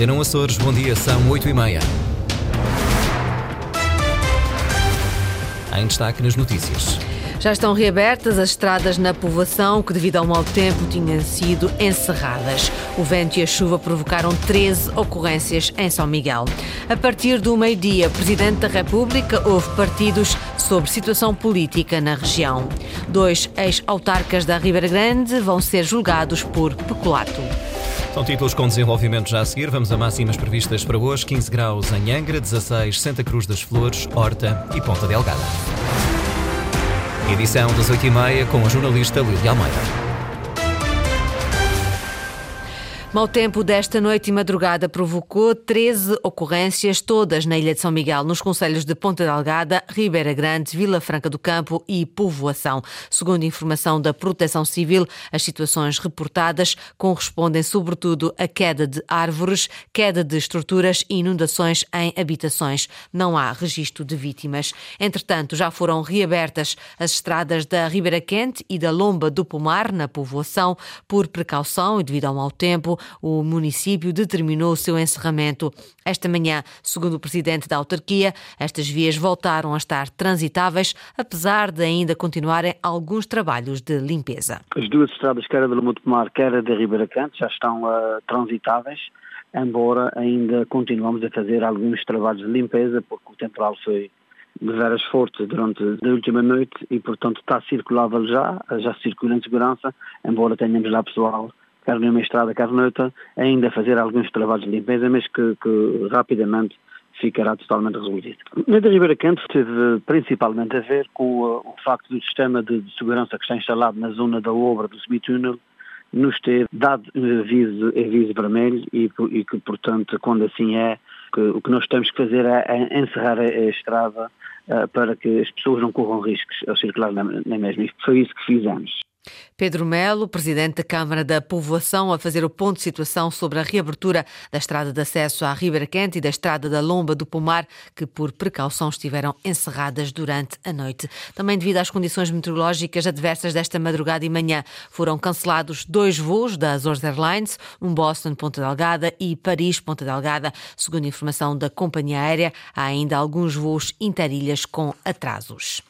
Antena Açores, bom dia, são 8 e meia. Em destaque nas notícias. Já estão reabertas as estradas na povoação que, devido ao mau tempo, tinham sido encerradas. O vento e a chuva provocaram 13 ocorrências em São Miguel. A partir do meio-dia, Presidente da República houve partidos sobre situação política na região. Dois ex-autarcas da Ribeira Grande vão ser julgados por peculato. São títulos com desenvolvimento já a seguir. Vamos a máximas previstas para hoje: 15 graus em Angra, 16 Santa Cruz das Flores, Horta e Ponta Delgada. Edição das 8h30 com a jornalista Lília Almeida. Mau tempo desta noite e madrugada provocou 13 ocorrências, todas na Ilha de São Miguel, nos conselhos de Ponta Delgada, Ribeira Grande, Vila Franca do Campo e Povoação. Segundo informação da Proteção Civil, as situações reportadas correspondem sobretudo a queda de árvores, queda de estruturas e inundações em habitações. Não há registro de vítimas. Entretanto, já foram reabertas as estradas da Ribeira Quente e da Lomba do Pomar, na Povoação, por precaução e devido ao mau tempo o município determinou o seu encerramento. Esta manhã, segundo o presidente da autarquia, estas vias voltaram a estar transitáveis, apesar de ainda continuarem alguns trabalhos de limpeza. As duas estradas, quer a de Lumo Mar, quer a de Ribeira Canto, já estão uh, transitáveis, embora ainda continuamos a fazer alguns trabalhos de limpeza, porque o temporal foi de veras forte durante a última noite e, portanto, está circulável já, já circula em segurança, embora tenhamos lá pessoal quer numa estrada, quer noutra, ainda fazer alguns trabalhos de limpeza, mas que, que rapidamente ficará totalmente resolvido. Na da Ribeira Canto teve principalmente a ver com o, o facto do sistema de, de, segurança que está instalado na zona da obra do subtúnel nos ter dado aviso, aviso vermelho e, e, que, portanto, quando assim é, que, o que nós temos que fazer é, é encerrar a, a estrada uh, para que as pessoas não corram riscos ao circular na, na mesma. E foi isso que fizemos. Pedro Melo, presidente da Câmara da Povoação, a fazer o ponto de situação sobre a reabertura da estrada de acesso à Ribeira Quente e da estrada da Lomba do Pomar, que por precaução estiveram encerradas durante a noite. Também devido às condições meteorológicas adversas desta madrugada e manhã, foram cancelados dois voos da Azores Airlines, um Boston-Ponta Delgada e Paris-Ponta Delgada. Segundo informação da companhia aérea, há ainda alguns voos interilhas com atrasos.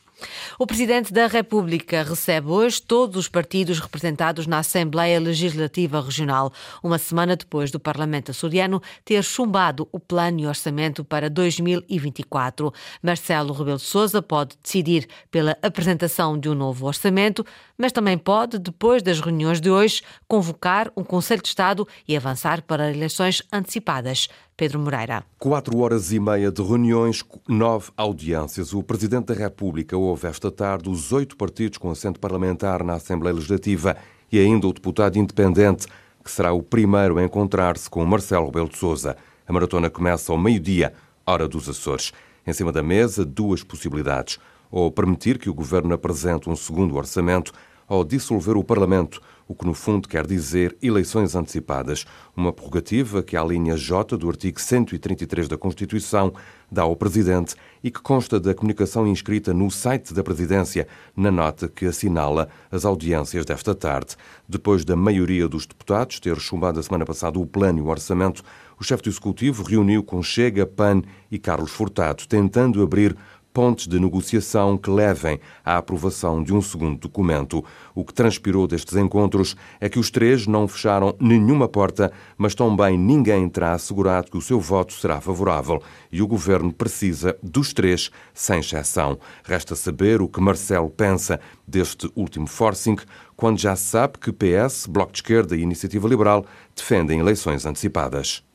O Presidente da República recebe hoje todos os partidos representados na Assembleia Legislativa Regional, uma semana depois do Parlamento açoriano ter chumbado o plano e orçamento para 2024. Marcelo Rebelo de Sousa pode decidir pela apresentação de um novo orçamento, mas também pode, depois das reuniões de hoje, convocar um Conselho de Estado e avançar para eleições antecipadas. Pedro Moreira. Quatro horas e meia de reuniões, nove audiências. O Presidente da República ouve esta tarde os oito partidos com assento parlamentar na Assembleia Legislativa e ainda o deputado independente, que será o primeiro a encontrar-se com Marcelo Rebelo de Sousa. A maratona começa ao meio-dia, hora dos Açores. Em cima da mesa, duas possibilidades. Ou permitir que o Governo apresente um segundo orçamento, ou dissolver o Parlamento, o que no fundo quer dizer eleições antecipadas, uma prerrogativa que a linha J do artigo 133 da Constituição dá ao Presidente e que consta da comunicação inscrita no site da Presidência, na nota que assinala as audiências desta tarde. Depois da maioria dos deputados ter chumbado a semana passada o plano e o orçamento, o chefe do Executivo reuniu com Chega, PAN e Carlos Furtado, tentando abrir pontes de negociação que levem à aprovação de um segundo documento. O que transpirou destes encontros é que os três não fecharam nenhuma porta, mas também ninguém terá assegurado que o seu voto será favorável e o governo precisa dos três, sem exceção. Resta saber o que Marcelo pensa deste último forcing, quando já se sabe que PS, Bloco de Esquerda e Iniciativa Liberal defendem eleições antecipadas.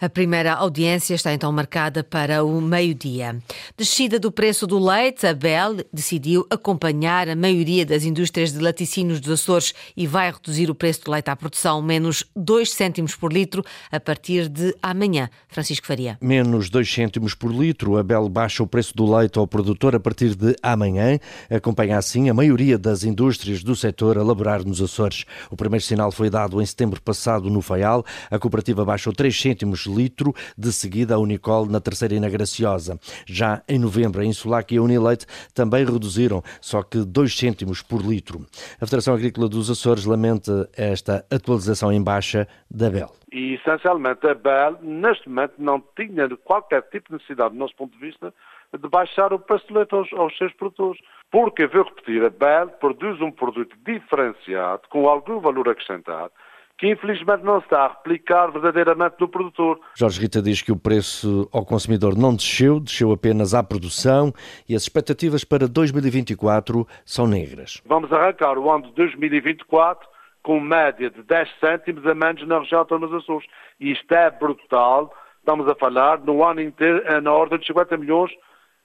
A primeira audiência está então marcada para o meio-dia. Descida do preço do leite, a Bel decidiu acompanhar a maioria das indústrias de laticínios dos Açores e vai reduzir o preço do leite à produção menos 2 cêntimos por litro a partir de amanhã. Francisco Faria. Menos 2 cêntimos por litro. A Bel baixa o preço do leite ao produtor a partir de amanhã. Acompanha assim a maioria das indústrias do setor a laborar nos Açores. O primeiro sinal foi dado em setembro passado no Faial. A cooperativa baixou 3 cêntimos cêntimos litro, de seguida a Unicol na terceira e na Graciosa. Já em novembro, a Insulac e a Unileite também reduziram, só que 2 cêntimos por litro. A Federação Agrícola dos Açores lamenta esta atualização em baixa da Bel. E, essencialmente, a Bel, neste momento, não tinha qualquer tipo de necessidade, do nosso ponto de vista, de baixar o preço do leite aos, aos seus produtores. Porque, vou repetir, a Bel produz um produto diferenciado, com algum valor acrescentado, que infelizmente não está a replicar verdadeiramente no produtor. Jorge Rita diz que o preço ao consumidor não desceu, desceu apenas à produção e as expectativas para 2024 são negras. Vamos arrancar o ano de 2024 com média de 10 cêntimos a menos na região autónoma dos Açores. E isto é brutal. Estamos a falar no ano inteiro na ordem de 50 milhões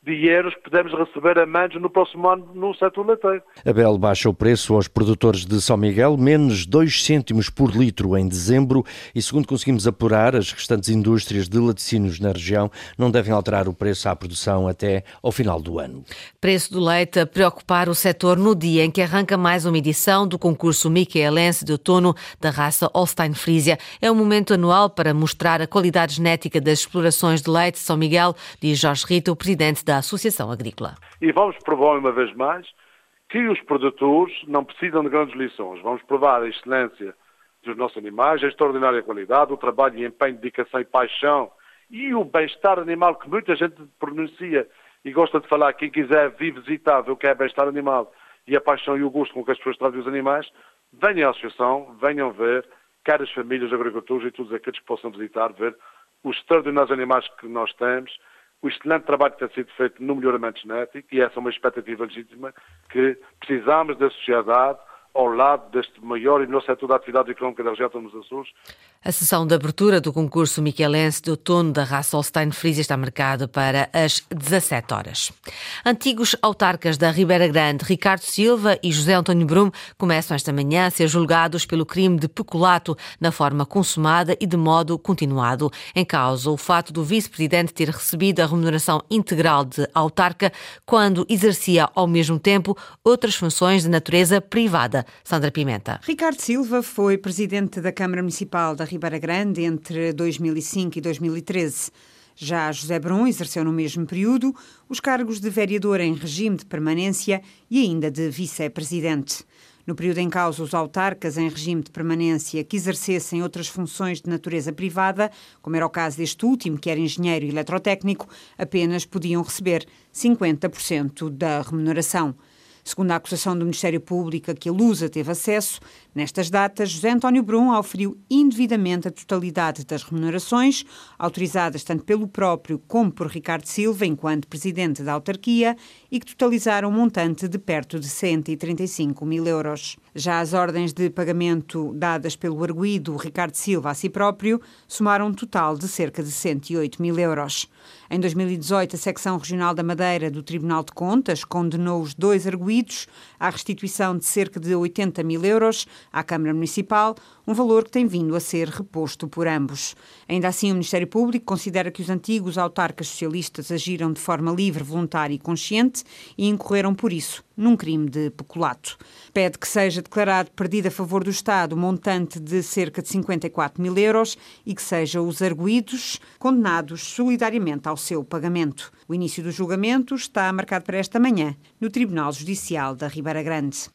de euros que podemos receber a menos no próximo ano no setor leiteiro. A Bel baixa o preço aos produtores de São Miguel, menos 2 cêntimos por litro em dezembro e, segundo conseguimos apurar, as restantes indústrias de laticínios na região não devem alterar o preço à produção até ao final do ano. Preço do leite a preocupar o setor no dia em que arranca mais uma edição do concurso Michaelense de outono da raça Holstein Frisia. É um momento anual para mostrar a qualidade genética das explorações de leite de São Miguel, diz Jorge Rita, o presidente da Associação Agrícola. E vamos provar uma vez mais que os produtores não precisam de grandes lições. Vamos provar a excelência dos nossos animais, a extraordinária qualidade, o trabalho e empenho, dedicação e paixão e o bem-estar animal que muita gente pronuncia e gosta de falar. Quem quiser vir visitar, ver o que é bem-estar animal e a paixão e o gosto com que as pessoas tratam os animais, venham à associação, venham ver, quer as famílias, agricultores e todos aqueles que possam visitar, ver os extraordinários animais que nós temos, o excelente trabalho que tem sido feito no melhoramento genético, e essa é uma expectativa legítima, que precisamos da sociedade ao lado deste maior e melhor setor da atividade económica da região dos Açores. A sessão de abertura do concurso Michelense de outono da raça Holstein Frisia está marcada para as 17 horas. Antigos autarcas da Ribeira Grande, Ricardo Silva e José António Brum, começam esta manhã a ser julgados pelo crime de peculato na forma consumada e de modo continuado. Em causa, o fato do vice-presidente ter recebido a remuneração integral de autarca quando exercia ao mesmo tempo outras funções de natureza privada. Sandra Pimenta. Ricardo Silva foi presidente da Câmara Municipal da Ribeira Grande entre 2005 e 2013. Já José Brum exerceu no mesmo período os cargos de vereador em regime de permanência e ainda de vice-presidente. No período em causa, os autarcas em regime de permanência que exercessem outras funções de natureza privada, como era o caso deste último, que era engenheiro eletrotécnico, apenas podiam receber 50% da remuneração. Segundo a acusação do Ministério Público a que a Lusa teve acesso, nestas datas, José António Brum auferiu indevidamente a totalidade das remunerações, autorizadas tanto pelo próprio como por Ricardo Silva, enquanto presidente da autarquia, e que totalizaram um montante de perto de 135 mil euros. Já as ordens de pagamento dadas pelo arguído Ricardo Silva a si próprio somaram um total de cerca de 108 mil euros. Em 2018, a Secção Regional da Madeira do Tribunal de Contas condenou os dois arguídos à restituição de cerca de 80 mil euros à Câmara Municipal, um valor que tem vindo a ser reposto por ambos. Ainda assim, o Ministério Público considera que os antigos autarcas socialistas agiram de forma livre, voluntária e consciente e incorreram, por isso, num crime de peculato. Pede que seja declarado perdido a favor do Estado um montante de cerca de 54 mil euros e que sejam os arguídos condenados solidariamente ao seu pagamento. O início do julgamento está marcado para esta manhã, no Tribunal Judicial da Ribeira Grande.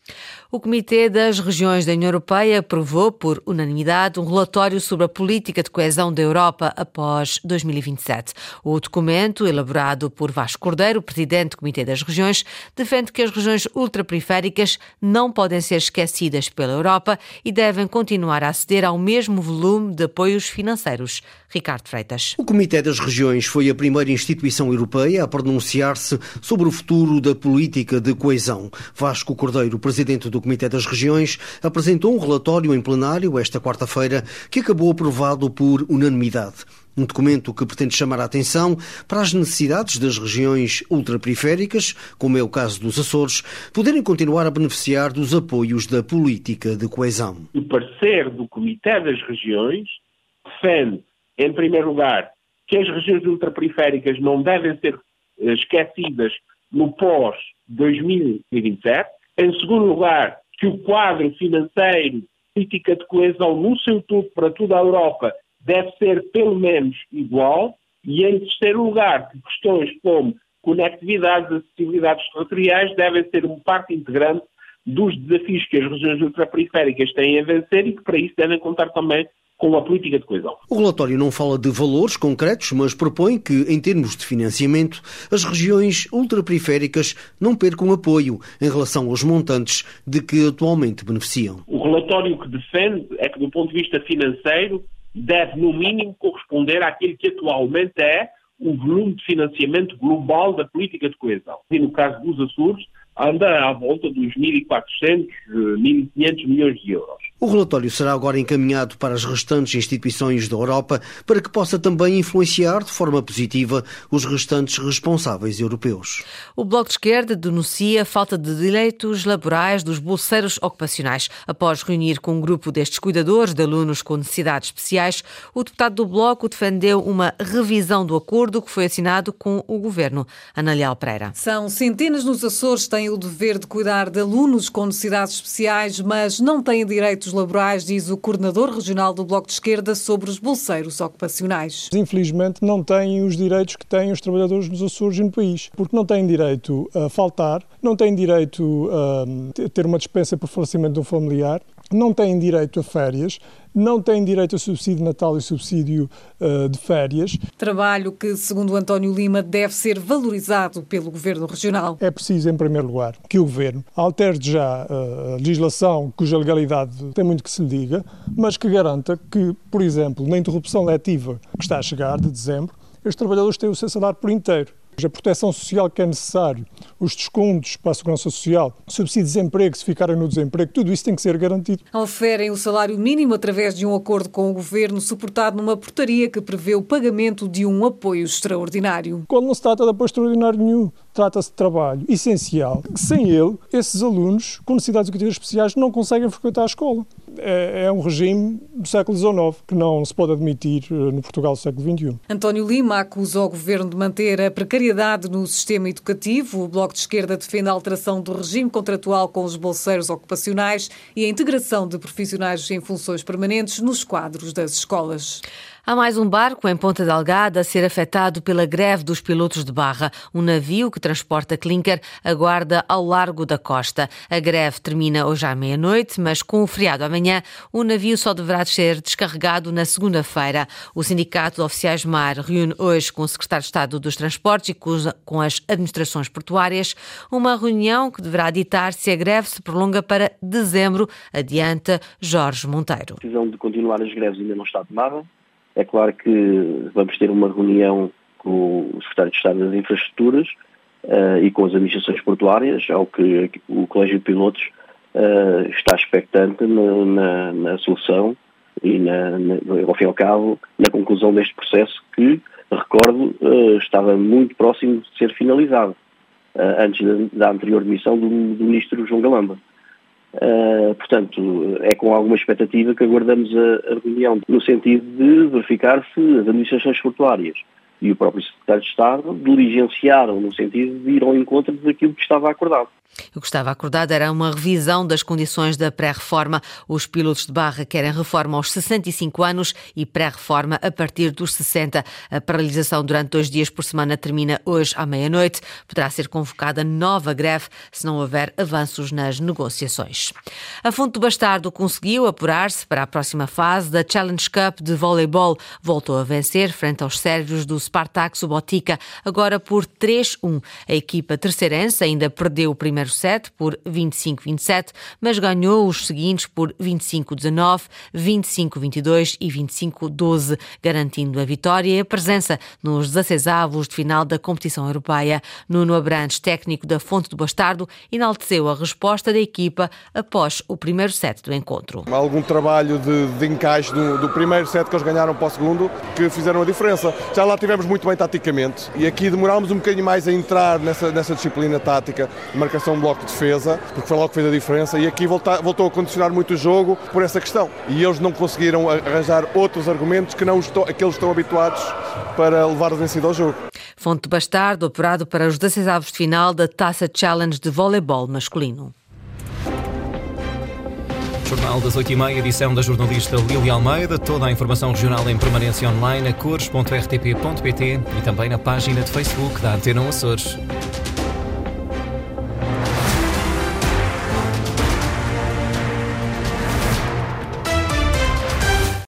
O Comitê das Regiões da União Europeia aprovou, por unanimidade, um relatório sobre a política de coesão da Europa após 2027. O documento, elaborado por Vasco Cordeiro, presidente do Comitê das Regiões, defende que as regiões ultraperiféricas não podem ser esquecidas pela Europa e devem continuar a aceder ao mesmo volume de apoios financeiros. Ricardo Freitas. O Comitê das Regiões foi a primeira instituição europeia a pronunciar-se sobre o futuro da política de coesão. Vasco Cordeiro, presidente do Comitê das Regiões, apresentou um relatório em plenário esta quarta-feira que acabou aprovado por unanimidade. Um documento que pretende chamar a atenção para as necessidades das regiões ultraperiféricas, como é o caso dos Açores, poderem continuar a beneficiar dos apoios da política de coesão. O parecer do Comitê das Regiões defende, em primeiro lugar, que as regiões ultraperiféricas não devem ser eh, esquecidas no pós-2027. Em segundo lugar, que o quadro financeiro, política de coesão no seu todo para toda a Europa deve ser pelo menos igual e, em terceiro lugar, que questões como conectividades, acessibilidades territoriais devem ser uma parte integrante dos desafios que as regiões ultraperiféricas têm a vencer e que para isso devem contar também com a política de coesão. O relatório não fala de valores concretos, mas propõe que, em termos de financiamento, as regiões ultraperiféricas não percam apoio em relação aos montantes de que atualmente beneficiam. O relatório que defende é que, do ponto de vista financeiro, deve, no mínimo, corresponder àquilo que atualmente é o volume de financiamento global da política de coesão. E no caso dos Açores, anda à volta dos 1.400, 1.500 milhões de euros. O relatório será agora encaminhado para as restantes instituições da Europa para que possa também influenciar de forma positiva os restantes responsáveis europeus. O Bloco de Esquerda denuncia a falta de direitos laborais dos bolseiros ocupacionais. Após reunir com um grupo destes cuidadores de alunos com necessidades especiais, o deputado do Bloco defendeu uma revisão do acordo que foi assinado com o governo. Ana Leal Pereira. São centenas nos Açores que têm o dever de cuidar de alunos com necessidades especiais, mas não têm direitos laborais, diz o coordenador regional do Bloco de Esquerda sobre os bolseiros ocupacionais. Infelizmente não têm os direitos que têm os trabalhadores nos Açores e no país, porque não têm direito a faltar, não têm direito a ter uma dispensa por falecimento de um familiar, não têm direito a férias, não têm direito a subsídio de Natal e subsídio uh, de férias. Trabalho que, segundo António Lima, deve ser valorizado pelo Governo Regional. É preciso, em primeiro lugar, que o Governo altere já uh, a legislação cuja legalidade tem muito que se lhe diga, mas que garanta que, por exemplo, na interrupção letiva que está a chegar, de dezembro, os trabalhadores têm o seu salário por inteiro a proteção social que é necessário, os descontos para a segurança social, subsídio de desemprego, se ficarem no desemprego, tudo isso tem que ser garantido. Oferem o salário mínimo através de um acordo com o governo, suportado numa portaria que prevê o pagamento de um apoio extraordinário. Quando não se trata de apoio extraordinário nenhum, trata-se de trabalho essencial. Sem ele, esses alunos com necessidades educativas especiais não conseguem frequentar a escola. É, é, um regime do século XIX que não se pode admitir eh, no Portugal do século XXI. António Lima acusa o governo de manter a precariedade no sistema educativo. O Bloco de Esquerda defende a alteração do regime contratual com os bolseiros ocupacionais e a integração de profissionais em funções permanentes nos quadros das escolas. Há mais um barco em Ponta Delgada a ser afetado pela greve dos pilotos de barra. Um navio que transporta clinker aguarda ao largo da costa. A greve termina hoje à meia-noite, mas com o feriado amanhã, o navio só deverá ser descarregado na segunda-feira. O Sindicato de Oficiais Mar reúne hoje com o Secretário de Estado dos Transportes e com as administrações portuárias uma reunião que deverá ditar se a greve se prolonga para dezembro, adianta Jorge Monteiro. A decisão de continuar as greves ainda não está tomada. É claro que vamos ter uma reunião com o Secretário de Estado das Infraestruturas uh, e com as administrações portuárias, ao que o Colégio de Pilotos uh, está expectante na, na, na solução e, na, ao fim e ao cabo, na conclusão deste processo que, recordo, uh, estava muito próximo de ser finalizado, antes da, da, anterior demissão do, do Ministro João Galamba. Uh, portanto, é com alguma expectativa que aguardamos a, a, reunião, no sentido de verificar se as administrações portuárias e o próprio Secretário de Estado diligenciaram no sentido de ir ao encontro daquilo que estava acordado. O que estava acordado era uma revisão das condições da pré-reforma. Os pilotos de barra querem reforma aos 65 anos e pré-reforma a partir dos 60. A paralisação durante dois dias por semana termina hoje à meia-noite. Poderá ser convocada nova greve se não houver avanços nas negociações. A Fonte do Bastardo conseguiu apurar-se para a próxima fase da Challenge Cup de voleibol. Voltou a vencer frente aos sérvios do Spartak Subotica, agora por 3-1. A equipa terceirense ainda perdeu o primeiro primeiro set por 25-27, mas ganhou os seguintes por 25-19, 25-22 e 25-12, garantindo a vitória e a presença nos 16 avos de final da competição europeia. Nuno Abrantes, técnico da Fonte do Bastardo, enalteceu a resposta da equipa após o primeiro set do encontro. Algum trabalho de, de encaixe do, do, primeiro set que eles ganharam para o segundo que fizeram a diferença. Já lá tivemos muito bem taticamente e aqui demorámos um bocadinho mais a entrar nessa, nessa disciplina tática, marcação um bloco de defesa, porque foi logo que fez a diferença, e aqui volta, voltou a condicionar muito o jogo por essa questão. E eles não conseguiram arranjar outros argumentos que não estão, aqueles estão habituados para levar o vencido ao jogo. Fonte Bastardo, operado para os 16 avos de final da Taça Challenge de voleibol masculino. Jornal das 8h30, edição da jornalista Lili Almeida. Toda a informação regional em permanência online a cores.rtp.pt e também na página de Facebook da Antena Açores.